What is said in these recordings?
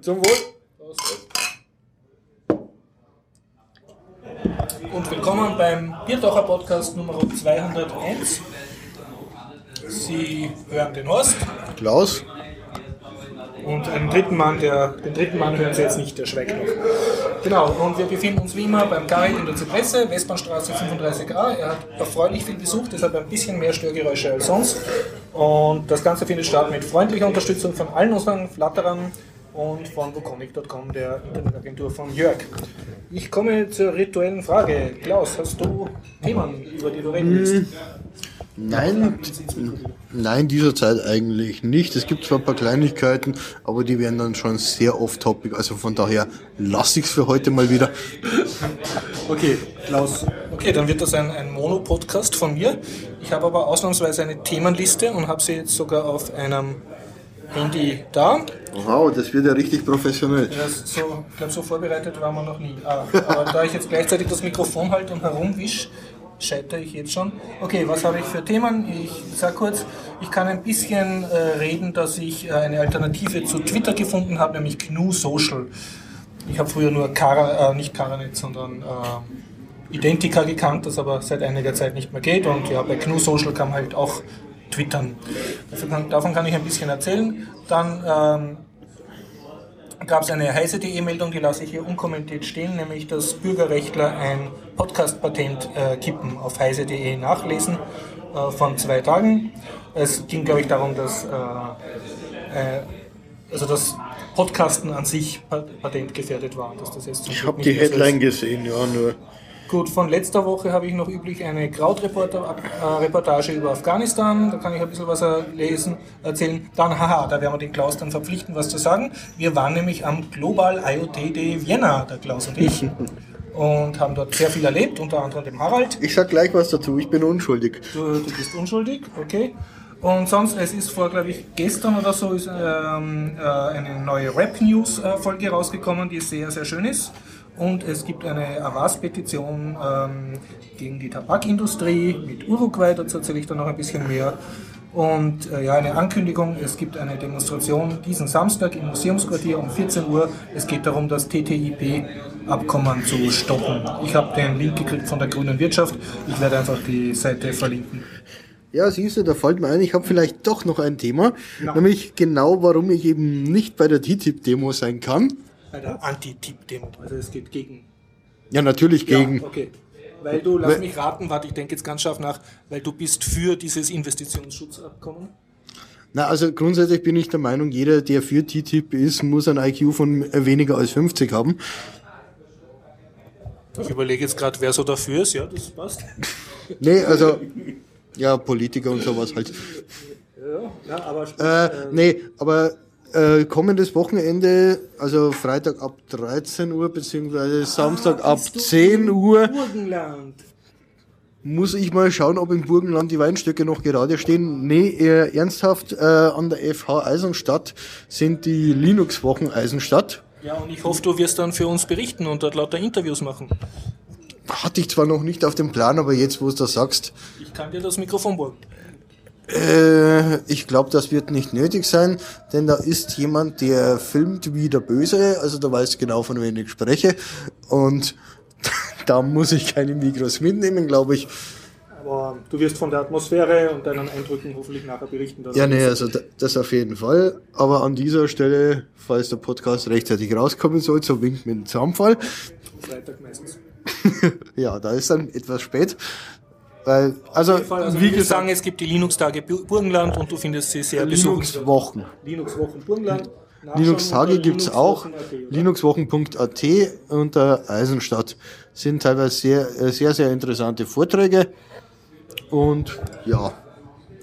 Zum Wohl. Und willkommen beim Biertaucher Podcast Nummer 201. Sie hören den Horst. Klaus. Und einen dritten Mann, der, den dritten Mann hören Sie jetzt nicht, der schweigt noch. Genau, und wir befinden uns wie immer beim Karin in der Zypresse, Westbahnstraße 35a. Er hat erfreulich viel Besuch, deshalb ein bisschen mehr Störgeräusche als sonst. Und das Ganze findet statt mit freundlicher Unterstützung von allen unseren Flatterern und von Woconic.com, der Internetagentur von Jörg. Ich komme zur rituellen Frage. Klaus, hast du Themen, über die du reden willst? Nein, nein, dieser Zeit eigentlich nicht. Es gibt zwar ein paar Kleinigkeiten, aber die werden dann schon sehr off-topic. Also von daher lasse ich es für heute mal wieder. Okay, Klaus. Okay, dann wird das ein, ein Mono-Podcast von mir. Ich habe aber ausnahmsweise eine Themenliste und habe sie jetzt sogar auf einem Handy da. Wow, das wird ja richtig professionell. Ja, so, ich glaube, so vorbereitet waren wir noch nie. Ah, aber da ich jetzt gleichzeitig das Mikrofon halte und herumwisch, scheitere ich jetzt schon. Okay, was habe ich für Themen? Ich sage kurz, ich kann ein bisschen äh, reden, dass ich äh, eine Alternative zu Twitter gefunden habe, nämlich GNU Social. Ich habe früher nur Cara, äh, nicht Caranet, sondern äh, Identica gekannt, das aber seit einiger Zeit nicht mehr geht. Und ja, bei GNU Social kann man halt auch twittern. Kann, davon kann ich ein bisschen erzählen. Dann ähm, gab es eine heise.de-Meldung, die lasse ich hier unkommentiert stehen, nämlich dass Bürgerrechtler ein Podcast-Patent äh, kippen auf heise.de nachlesen äh, von zwei Tagen. Es ging, glaube ich, darum, dass, äh, äh, also das Podcasten an sich patentgefährdet war. Dass das jetzt ich habe die Headline gesehen, ja, nur. Gut, von letzter Woche habe ich noch üblich eine Krautreportage über Afghanistan. Da kann ich ein bisschen was lesen, erzählen. Dann, haha, da werden wir den Klaus dann verpflichten, was zu sagen. Wir waren nämlich am Global IoT Day Vienna, der Klaus und ich. und haben dort sehr viel erlebt, unter anderem dem Harald. Ich sag gleich was dazu, ich bin unschuldig. Du, du bist unschuldig, okay. Und sonst, es ist vor, glaube ich, gestern oder so ist ähm, äh, eine neue Rap-News-Folge rausgekommen, die sehr, sehr schön ist. Und es gibt eine Avas-Petition ähm, gegen die Tabakindustrie mit Uruguay, dazu erzähle ich dann noch ein bisschen mehr. Und äh, ja, eine Ankündigung, es gibt eine Demonstration diesen Samstag im Museumsquartier um 14 Uhr. Es geht darum, das TTIP-Abkommen zu stoppen. Ich habe den Link gekriegt von der Grünen Wirtschaft. Ich werde einfach die Seite verlinken. Ja, siehst du, da fällt mir ein, ich habe vielleicht doch noch ein Thema, ja. nämlich genau, warum ich eben nicht bei der TTIP-Demo sein kann der Anti-Tipp-Demo. Also es geht gegen. Ja, natürlich gegen. Ja, okay. Weil du, lass mich raten, warte, ich denke jetzt ganz scharf nach, weil du bist für dieses Investitionsschutzabkommen. Na, also grundsätzlich bin ich der Meinung, jeder, der für TTIP ist, muss ein IQ von weniger als 50 haben. Ich überlege jetzt gerade, wer so dafür ist, ja, das passt. nee, also, ja, Politiker und sowas halt. Ja, ja aber. Äh, nee, aber äh, kommendes Wochenende, also Freitag ab 13 Uhr, beziehungsweise Samstag ah, ab 10 Uhr, Burgenland. muss ich mal schauen, ob im Burgenland die Weinstöcke noch gerade stehen. Nee, eher ernsthaft, äh, an der FH Eisenstadt sind die Linux-Wochen Eisenstadt. Ja, und ich hoffe, du wirst dann für uns berichten und dort lauter Interviews machen. Hatte ich zwar noch nicht auf dem Plan, aber jetzt, wo du das sagst. Ich kann dir das Mikrofon borgen. Äh, ich glaube, das wird nicht nötig sein, denn da ist jemand, der filmt wie der Böse, also da weiß genau, von wem ich spreche. Und da muss ich keine Mikros mitnehmen, glaube ich. Aber du wirst von der Atmosphäre und deinen Eindrücken hoffentlich nachher berichten. Ja, nee, also das auf jeden Fall. Aber an dieser Stelle, falls der Podcast rechtzeitig rauskommen soll, so winkt mit dem Zaunfall. Freitag meistens. ja, da ist dann etwas spät. Weil, also, also wie gesagt, sagen, es gibt die Linux-Tage Burgenland und du findest sie sehr Linux-Wochen. Linux-Wochen Burgenland. Linux-Tage gibt's auch. Linuxwochen.at unter Eisenstadt. Sind teilweise sehr, äh, sehr, sehr interessante Vorträge. Und ja,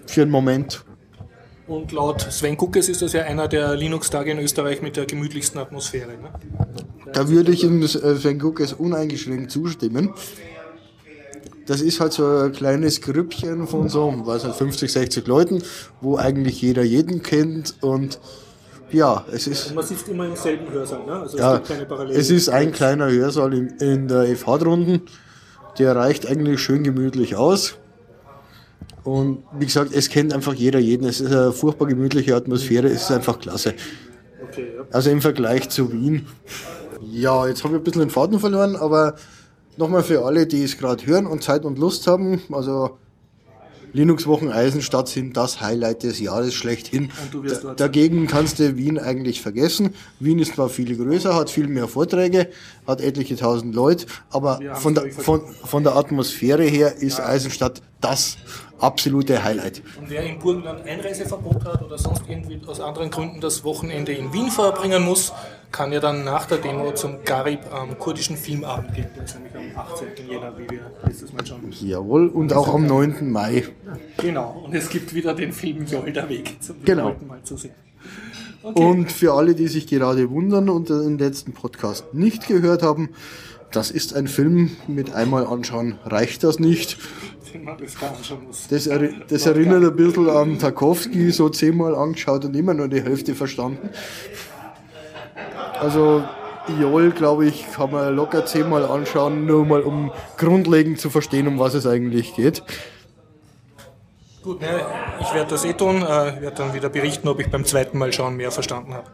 für einen Moment. Und laut Sven Kuckes ist das ja einer der Linux-Tage in Österreich mit der gemütlichsten Atmosphäre. Ne? Da würde ich äh, Sven Kuckes uneingeschränkt zustimmen das ist halt so ein kleines Grüppchen von so, weiß nicht, 50, 60 Leuten, wo eigentlich jeder jeden kennt und ja, es ist. Und man sitzt immer im selben Hörsaal, ne? Also ja, es, es ist ein kleiner Hörsaal in, in der FH drunten, der reicht eigentlich schön gemütlich aus. Und wie gesagt, es kennt einfach jeder jeden. Es ist eine furchtbar gemütliche Atmosphäre, es ist einfach klasse. Okay, ja. Also im Vergleich zu Wien. Ja, jetzt habe ich ein bisschen den Faden verloren, aber nochmal für alle, die es gerade hören und Zeit und Lust haben, also Linux-Wochen Eisenstadt sind das Highlight des Jahres schlechthin. Da, dagegen kannst du Wien eigentlich vergessen. Wien ist zwar viel größer, hat viel mehr Vorträge, hat etliche tausend Leute, aber von der, von, von der Atmosphäre her ist Eisenstadt das absolute Highlight. Und wer im Burgenland Einreiseverbot hat oder sonst irgendwie aus anderen Gründen das Wochenende in Wien verbringen muss, kann ja dann nach der Demo zum Garib am kurdischen Filmabend gehen. Der ist nämlich am 18. Jänner, wie wir letztes Mal schon. Jawohl, und auch am 9. Mai. Genau, und es gibt wieder den Film Joel der Weg zum Genau. Mal zu sehen. Okay. Und für alle, die sich gerade wundern und den letzten Podcast nicht gehört haben, das ist ein Film mit einmal anschauen, reicht das nicht. das. Das, erri- das erinnert ein bisschen an Tarkovsky, so zehnmal angeschaut und immer nur die Hälfte verstanden. Also Iol, glaube ich, kann man locker zehnmal anschauen, nur mal um grundlegend zu verstehen, um was es eigentlich geht. Gut, ne, ich werde das eh tun. Äh, werde dann wieder berichten, ob ich beim zweiten Mal schauen mehr verstanden habe.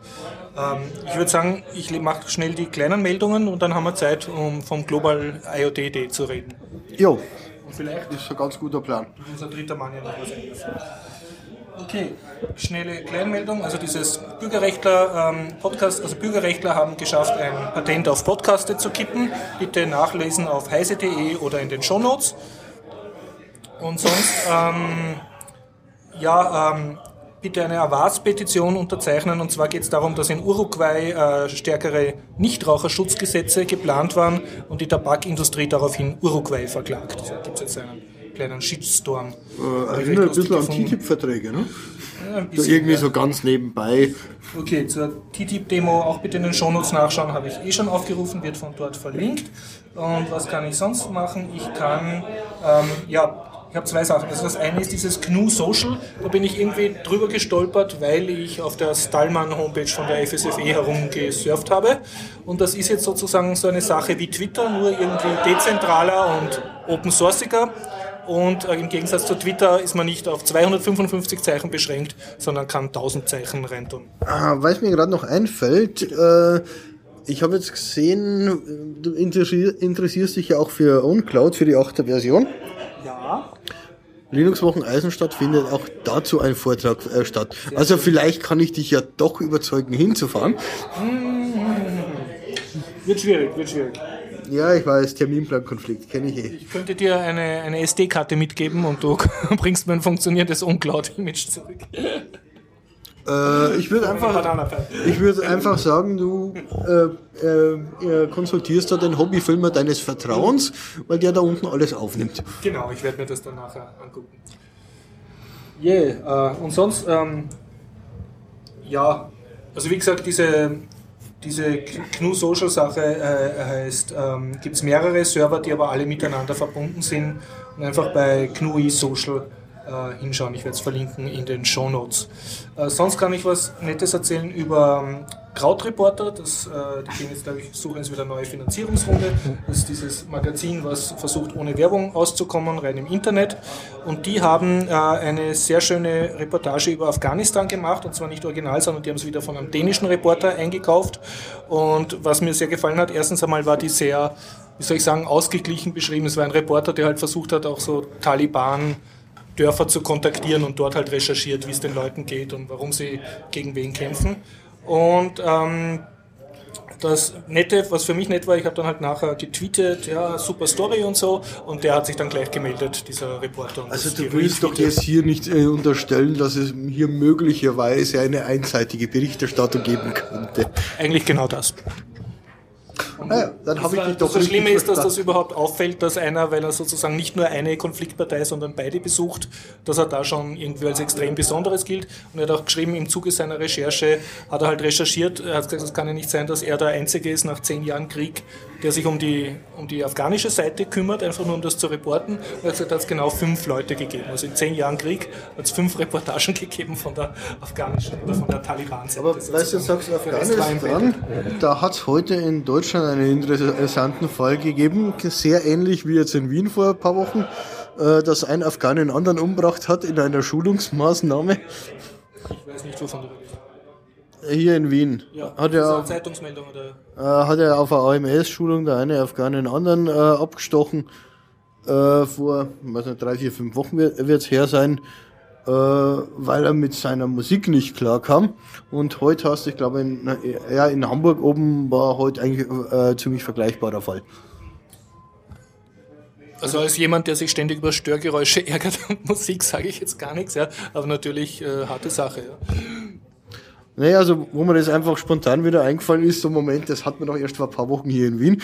Ähm, ich würde sagen, ich mache schnell die kleinen Meldungen und dann haben wir Zeit, um vom Global IoT Day zu reden. Jo, Und vielleicht das ist ein ganz guter Plan. unser dritter Mann ja noch was einwerfen. Okay, schnelle Kleinmeldung. Also dieses Bürgerrechtler-Podcast, also Bürgerrechtler haben geschafft, ein Patent auf Podcaste zu kippen. Bitte nachlesen auf heise.de oder in den Shownotes. Und sonst, ähm, ja, ähm, bitte eine Avaz-Petition unterzeichnen. Und zwar geht es darum, dass in Uruguay äh, stärkere Nichtraucherschutzgesetze geplant waren und die Tabakindustrie daraufhin Uruguay verklagt. Da gibt es jetzt einen kleinen Shitstorm. Äh, erinnert ein bisschen an TTIP-Verträge, ne? Ja, So irgendwie ja. so ganz nebenbei. Okay, zur TTIP-Demo auch bitte in den Shownotes nachschauen, habe ich eh schon aufgerufen, wird von dort verlinkt. Und was kann ich sonst machen? Ich kann, ähm, ja, ich habe zwei Sachen. Also das eine ist dieses GNU Social, da bin ich irgendwie drüber gestolpert, weil ich auf der Stallman-Homepage von der FSFE herumgesurft habe. Und das ist jetzt sozusagen so eine Sache wie Twitter, nur irgendwie dezentraler und open-sourciger. Und äh, im Gegensatz zu Twitter ist man nicht auf 255 Zeichen beschränkt, sondern kann 1000 Zeichen reintun. Ah, was mir gerade noch einfällt, äh, ich habe jetzt gesehen, du interessier- interessierst dich ja auch für OwnCloud, für die 8. Version. Ja. Linux-Wochen Eisenstadt findet auch dazu ein Vortrag äh, statt. Also vielleicht kann ich dich ja doch überzeugen, hinzufahren. Wird schwierig, wird schwierig. Ja, ich weiß, Terminplankonflikt, kenne ich eh. Ich könnte dir eine, eine SD-Karte mitgeben und du bringst mir ein funktionierendes uncloud-Image zurück. Äh, ich würde einfach, ich würde einfach sagen, du äh, äh, äh, konsultierst da den Hobbyfilmer deines Vertrauens, weil der da unten alles aufnimmt. Genau, ich werde mir das dann nachher angucken. Yeah, äh, und sonst, ähm, ja, also wie gesagt, diese, diese GNU Social Sache äh, heißt, ähm, gibt es mehrere Server, die aber alle miteinander verbunden sind und einfach bei GNUI Social äh, hinschauen. Ich werde es verlinken in den Show Notes. Äh, sonst kann ich was Nettes erzählen über ähm, Krautreporter. Das, äh, die gehen jetzt, glaube ich, suchen jetzt wieder eine neue Finanzierungsrunde. Das ist dieses Magazin, was versucht, ohne Werbung auszukommen, rein im Internet. Und die haben äh, eine sehr schöne Reportage über Afghanistan gemacht. Und zwar nicht original, sondern die haben es wieder von einem dänischen Reporter eingekauft. Und was mir sehr gefallen hat, erstens einmal war die sehr, wie soll ich sagen, ausgeglichen beschrieben. Es war ein Reporter, der halt versucht hat, auch so Taliban Dörfer zu kontaktieren und dort halt recherchiert, wie es den Leuten geht und warum sie gegen wen kämpfen. Und ähm, das Nette, was für mich nett war, ich habe dann halt nachher getweetet, ja, super Story und so, und der hat sich dann gleich gemeldet, dieser Reporter. und Also du willst doch jetzt hier nicht äh, unterstellen, dass es hier möglicherweise eine einseitige Berichterstattung geben könnte. Eigentlich genau das. Naja, dann habe ich dich doch das Schlimme ist, dass das überhaupt auffällt, dass einer, weil er sozusagen nicht nur eine Konfliktpartei, sondern beide besucht, dass er da schon irgendwie als extrem Besonderes gilt. Und er hat auch geschrieben, im Zuge seiner Recherche hat er halt recherchiert, er hat gesagt, es kann ja nicht sein, dass er der Einzige ist nach zehn Jahren Krieg, der sich um die, um die afghanische Seite kümmert, einfach nur um das zu reporten. Und er hat gesagt, da hat es genau fünf Leute gegeben. Also in zehn Jahren Krieg hat es fünf Reportagen gegeben von der afghanischen oder von der Taliban-Seite. Aber weißt du, sagst Afghanistan, da hat es heute in Deutschland einen interessanten Fall gegeben, sehr ähnlich wie jetzt in Wien vor ein paar Wochen, äh, dass ein Afghan einen anderen umgebracht hat in einer Schulungsmaßnahme. Ich weiß nicht, wovon du redest. Hier in Wien. Ja, hat er eine Zeitungsmeldung oder? äh, hat er auf einer AMS-Schulung der eine auf keinen anderen äh, abgestochen. Äh, vor, weiß nicht, drei, vier, fünf Wochen wird es her sein, weil er mit seiner Musik nicht klar kam. Und heute hast du, ich glaube, in, ja, in Hamburg oben war heute eigentlich äh, ziemlich vergleichbarer Fall. Also als jemand, der sich ständig über Störgeräusche ärgert und Musik, sage ich jetzt gar nichts, ja. Aber natürlich äh, harte Sache, ja. Naja, also wo mir das einfach spontan wieder eingefallen ist, so ein Moment, das hat man doch erst vor ein paar Wochen hier in Wien.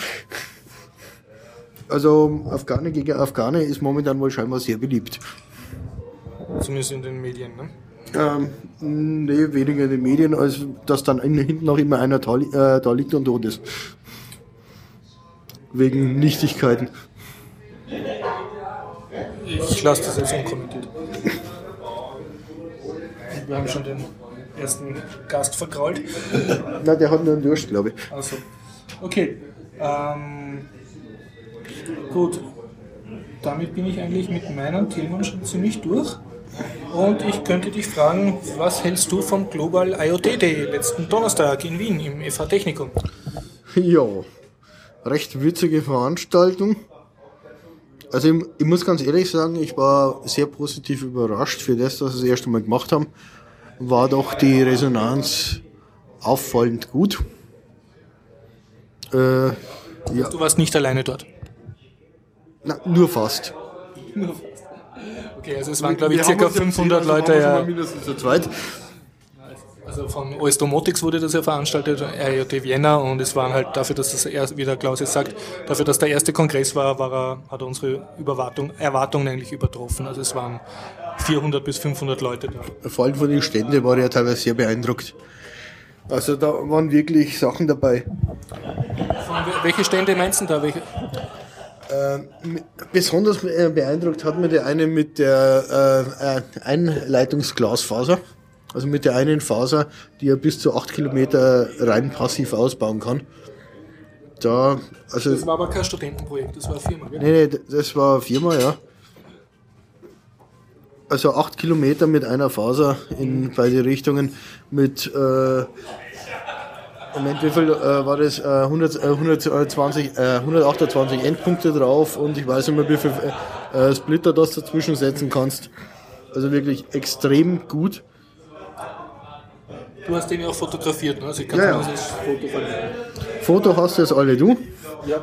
Also Afghane gegen Afghane ist momentan wohl scheinbar sehr beliebt. Zumindest in den Medien, ne? Ähm, nee, weniger in den Medien, als dass dann in- hinten noch immer einer da, äh, da liegt und tot ist. Wegen Nichtigkeiten. Ich lasse das jetzt unkommentiert. Wir haben schon den ersten Gast vergrault. Na, der hat nur einen Durst, glaube ich. Also, okay. Ähm, gut. Damit bin ich eigentlich mit meinen Themen schon ziemlich durch. Und ich könnte dich fragen, was hältst du vom Global IoT Day letzten Donnerstag in Wien im FH Technikum? Ja, recht witzige Veranstaltung. Also ich, ich muss ganz ehrlich sagen, ich war sehr positiv überrascht für das, dass wir das erste Mal gemacht haben. War doch die Resonanz auffallend gut. Äh, ja, Du warst nicht alleine dort. na, nur fast. Okay, also es waren glaube ich circa ja 500 gesehen, also Leute. Ja, mindestens zu zweit. also von OS Domotics wurde das ja veranstaltet, IoT Vienna und es waren halt dafür, dass das erst, wie der Klaus jetzt sagt, dafür, dass der erste Kongress war, war er, hat er unsere Überwartung, Erwartungen eigentlich übertroffen. Also es waren 400 bis 500 Leute da. Vor allem von den Ständen war ich ja teilweise sehr beeindruckt. Also da waren wirklich Sachen dabei. Von wel- welche Stände meinst du da? Welche? Ähm, besonders äh, beeindruckt hat mir der eine mit der äh, äh, Einleitungsglasfaser. Also mit der einen Faser, die er bis zu 8 Kilometer rein passiv ausbauen kann. Da, also, Das war aber kein Studentenprojekt, das war eine Firma. Gell? nee, nee, das war eine Firma, ja. Also 8 Kilometer mit einer Faser in beide Richtungen mit, äh, Moment, wie viel äh, war das? Äh, 100, äh, 120, äh, 128 Endpunkte drauf und ich weiß nicht mehr, wie viel äh, Splitter das dazwischen setzen kannst. Also wirklich extrem gut. Du hast den ja auch fotografiert, ne? Also ich kann Ja, ja. das Foto verlinken. Foto hast du jetzt alle du. Ja,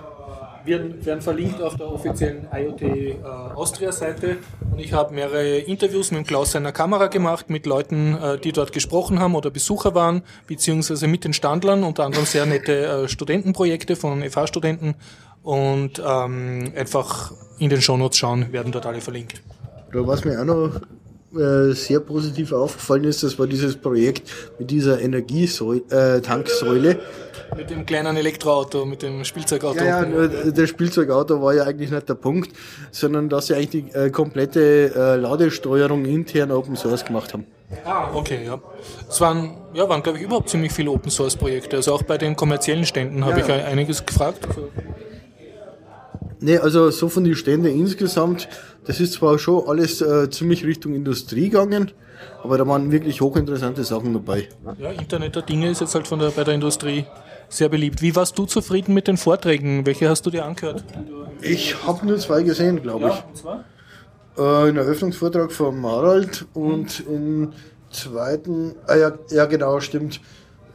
werden, werden verlinkt auf der offiziellen IoT äh, Austria-Seite. Und ich habe mehrere Interviews mit dem Klaus seiner Kamera gemacht, mit Leuten, äh, die dort gesprochen haben oder Besucher waren, beziehungsweise mit den Standlern, unter anderem sehr nette äh, Studentenprojekte von FH-Studenten. Und ähm, einfach in den Shownotes schauen, werden dort alle verlinkt. Oder was mir auch noch äh, sehr positiv aufgefallen ist, das war dieses Projekt mit dieser Energietanksäule. Mit dem kleinen Elektroauto, mit dem Spielzeugauto. Ja, ja, das Spielzeugauto war ja eigentlich nicht der Punkt, sondern dass sie eigentlich die äh, komplette äh, Ladesteuerung intern Open Source gemacht haben. Ah, okay, ja. Es waren, ja, waren glaube ich, überhaupt ziemlich viele Open Source Projekte. Also auch bei den kommerziellen Ständen habe Ja, ich einiges gefragt. Nee, also so von den Ständen insgesamt, das ist zwar schon alles äh, ziemlich Richtung Industrie gegangen, aber da waren wirklich hochinteressante Sachen dabei. ja, Internet der Dinge ist jetzt halt von der, bei der Industrie sehr beliebt. Wie warst du zufrieden mit den Vorträgen? Welche hast du dir angehört? Ich habe nur zwei gesehen, glaube ich. und zwar? Äh, in Eröffnungsvortrag von Harald und im zweiten, ah ja, ja genau, stimmt.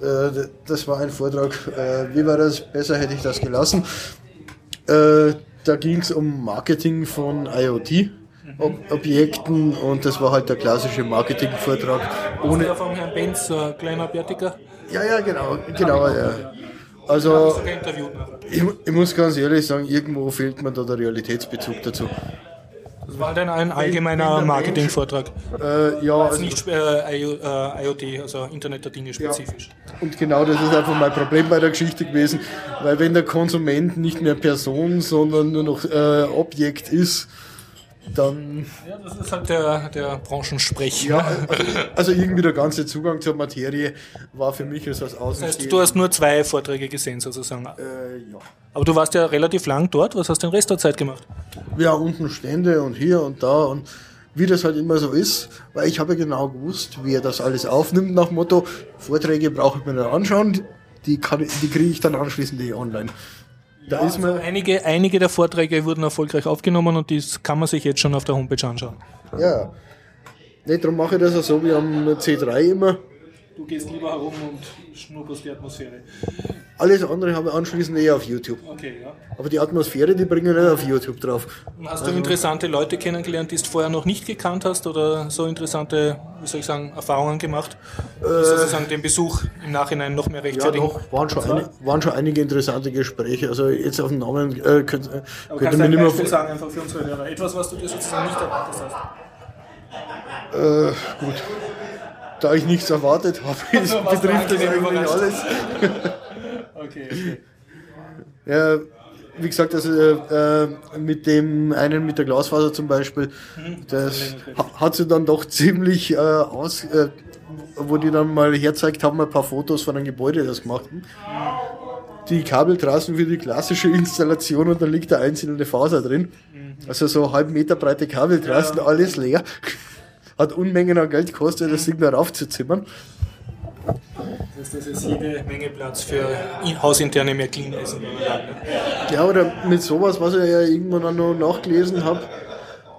Äh, das war ein Vortrag, äh, wie war das? Besser hätte ich das gelassen. Äh, da ging es um Marketing von IoT-Objekten und das war halt der klassische Marketing-Vortrag. Ohne von Herrn Benz, ein kleiner Bärtiger. ja, ja, genau, genau, ja. Ja. Also, nachher. ich, ich muss ganz ehrlich sagen, irgendwo fehlt mir da der Realitätsbezug dazu. Das war dann ein allgemeiner Marketingvortrag. Äh, ja, Also also, nicht äh, IO, äh, IoT, also Internet der Dinge spezifisch. Und genau das ist einfach mein Problem bei der Geschichte gewesen, weil wenn der Konsument nicht mehr Person, sondern nur noch äh, Objekt ist, dann Ja, das ist halt der, der Branchensprech. ja, ne? also irgendwie der ganze Zugang zur Materie war für mich als Das heißt, Außenstehender. du hast nur zwei Vorträge gesehen sozusagen. äh, ja. Aber du warst ja relativ lang dort. Was hast du den Rest der Zeit gemacht? ja, unten Stände und hier und da und wie das halt immer so ist, weil ich habe ja genau gewusst, wie er das alles aufnimmt, nach Motto, Vorträge brauche ich mir dann anschauen, die, kann, die kriege ich dann anschließend eh online. Da ist also einige, einige der Vorträge wurden erfolgreich aufgenommen und das kann man sich jetzt schon auf der Homepage anschauen. Ja. Nee, darum mache ich das auch so wie am C3 immer. Du gehst lieber herum und schnupperst die Atmosphäre. Alles andere habe ich anschließend eher auf YouTube. Okay, ja. Aber die Atmosphäre, die bringen wir nicht auf YouTube drauf. Und hast du also, interessante Leute kennengelernt, die du vorher noch nicht gekannt hast oder so interessante, wie soll ich sagen, Erfahrungen gemacht? Äh, sozusagen den Besuch im Nachhinein noch mehr rechtfertigen? Ja, doch, waren schon, eine, waren schon einige interessante Gespräche. Also jetzt auf den Namen äh, könnt, äh, könnte man nicht mehr... sagen, einfach für unsere Hörer. Etwas, was du dir sozusagen nicht erwartet hast. Äh, gut. Da ich nichts erwartet habe, also, betrifft das eigentlich alles. okay, okay. Ja, wie gesagt, also äh, mit dem einen mit der Glasfaser zum Beispiel, mhm. das hat sie dann doch ziemlich äh, aus, äh, wo die dann mal herzeigt haben, ein paar Fotos von einem Gebäude, das gemacht haben. Die Kabeltrassen für die klassische Installation und dann liegt da einzelne Faser drin. Mhm. Also so halb Meter breite Kabeltrassen, alles leer hat Unmengen an Geld gekostet, das Ding da raufzuzimmern. Das ist, das ist jede Menge Platz für hausinterne Märklin-Essen. Ja, oder mit sowas, was ich ja irgendwann auch noch nachgelesen habe,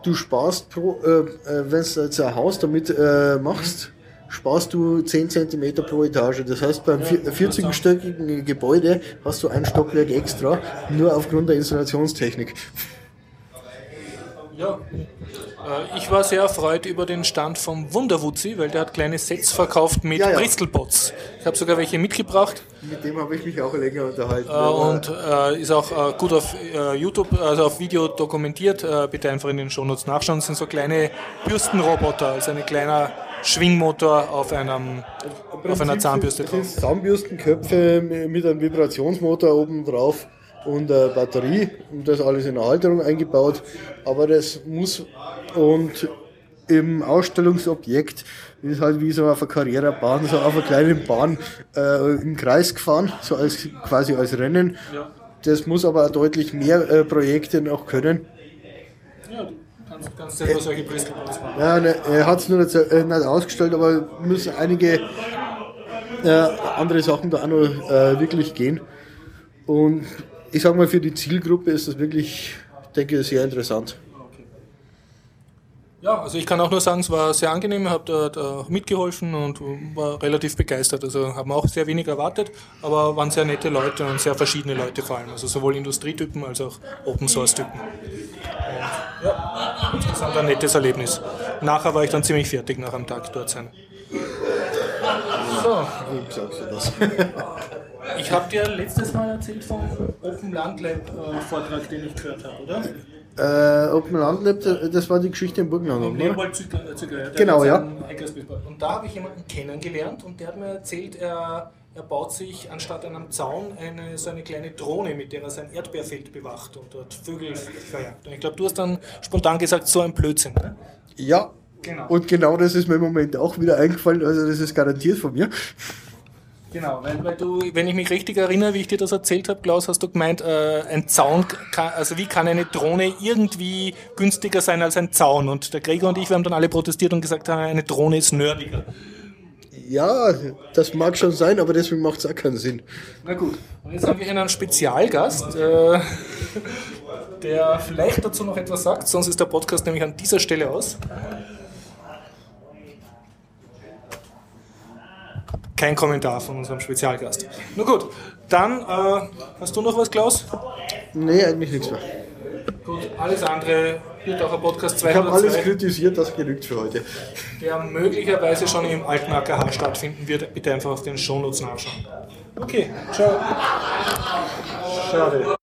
du sparst pro, äh, äh wenn du jetzt ein Haus damit äh, machst, sparst du 10 cm pro Etage. Das heißt, beim 40-stöckigen Gebäude hast du ein Stockwerk extra, nur aufgrund der Installationstechnik. Ja, ich war sehr erfreut über den Stand vom Wunderwutzi, weil der hat kleine Sets verkauft mit ja, ja. Bristolbots. Ich habe sogar welche mitgebracht. Mit dem habe ich mich auch länger unterhalten. Äh, und äh, ist auch äh, gut auf äh, YouTube, also auf Video dokumentiert. Äh, bitte einfach in den Shownotes nachschauen. Das sind so kleine Bürstenroboter, also ein kleiner Schwingmotor auf, einem, auf einer Zahnbürste drauf. Zahnbürstenköpfe mit einem Vibrationsmotor oben drauf und eine Batterie und das alles in eine Halterung eingebaut. Aber das muss und im Ausstellungsobjekt ist halt wie so auf einer Karrierebahn, so auf einer kleinen Bahn äh, im Kreis gefahren, so als quasi als Rennen. Ja. Das muss aber auch deutlich mehr äh, Projekte noch können. Ja, du kannst, kannst selber solche Bristol-Bahns machen. Ja, ne, er hat es nur nicht, äh, nicht, ausgestellt, aber müssen einige äh, andere Sachen da auch noch äh, wirklich gehen. Und ich sage mal, für die Zielgruppe ist das wirklich, denke ich, sehr interessant. Ja, also ich kann auch nur sagen, es war sehr angenehm, habe dort auch mitgeholfen und war relativ begeistert. Also haben auch sehr wenig erwartet, aber waren sehr nette Leute und sehr verschiedene Leute vor allem. Also sowohl Industrietypen als auch Open Source Typen. Und ja, insgesamt ein nettes Erlebnis. Nachher war ich dann ziemlich fertig nach einem Tag dort sein. So. Wie sagst du das? Ich habe dir letztes Mal erzählt vom Open Land Lab äh, Vortrag, den ich gehört habe, oder? Äh, Open Land Lab, das war die Geschichte im Burgenland. Um Leopold Züger, Züger Genau, ja. Und da habe ich jemanden kennengelernt und der hat mir erzählt, er, er baut sich anstatt einem Zaun eine, so eine kleine Drohne, mit der er sein Erdbeerfeld bewacht und dort Vögel verjagt. Und ich glaube, du hast dann spontan gesagt, so ein Blödsinn. Ne? Ja, Genau. Und genau das ist mir im Moment auch wieder eingefallen, also das ist garantiert von mir. Genau, weil, weil du, wenn ich mich richtig erinnere, wie ich dir das erzählt habe, Klaus, hast du gemeint, äh, ein Zaun, kann, also wie kann eine Drohne irgendwie günstiger sein als ein Zaun? Und der Gregor und ich, wir haben dann alle protestiert und gesagt, eine Drohne ist nerdiger. Ja, das mag schon sein, aber deswegen macht es auch keinen Sinn. Na gut, und jetzt haben wir hier einen Spezialgast, äh, der vielleicht dazu noch etwas sagt, sonst ist der Podcast nämlich an dieser Stelle aus. Kein Kommentar von unserem Spezialgast. Na gut, dann äh, hast du noch was, Klaus? Nee, eigentlich nichts mehr. Gut, alles andere wird auch ein Podcast 202. Ich habe alles kritisiert, das genügt für heute. Der möglicherweise schon im alten AKH stattfinden wird. Bitte einfach auf den Shownotes nachschauen. Okay, ciao. Schade.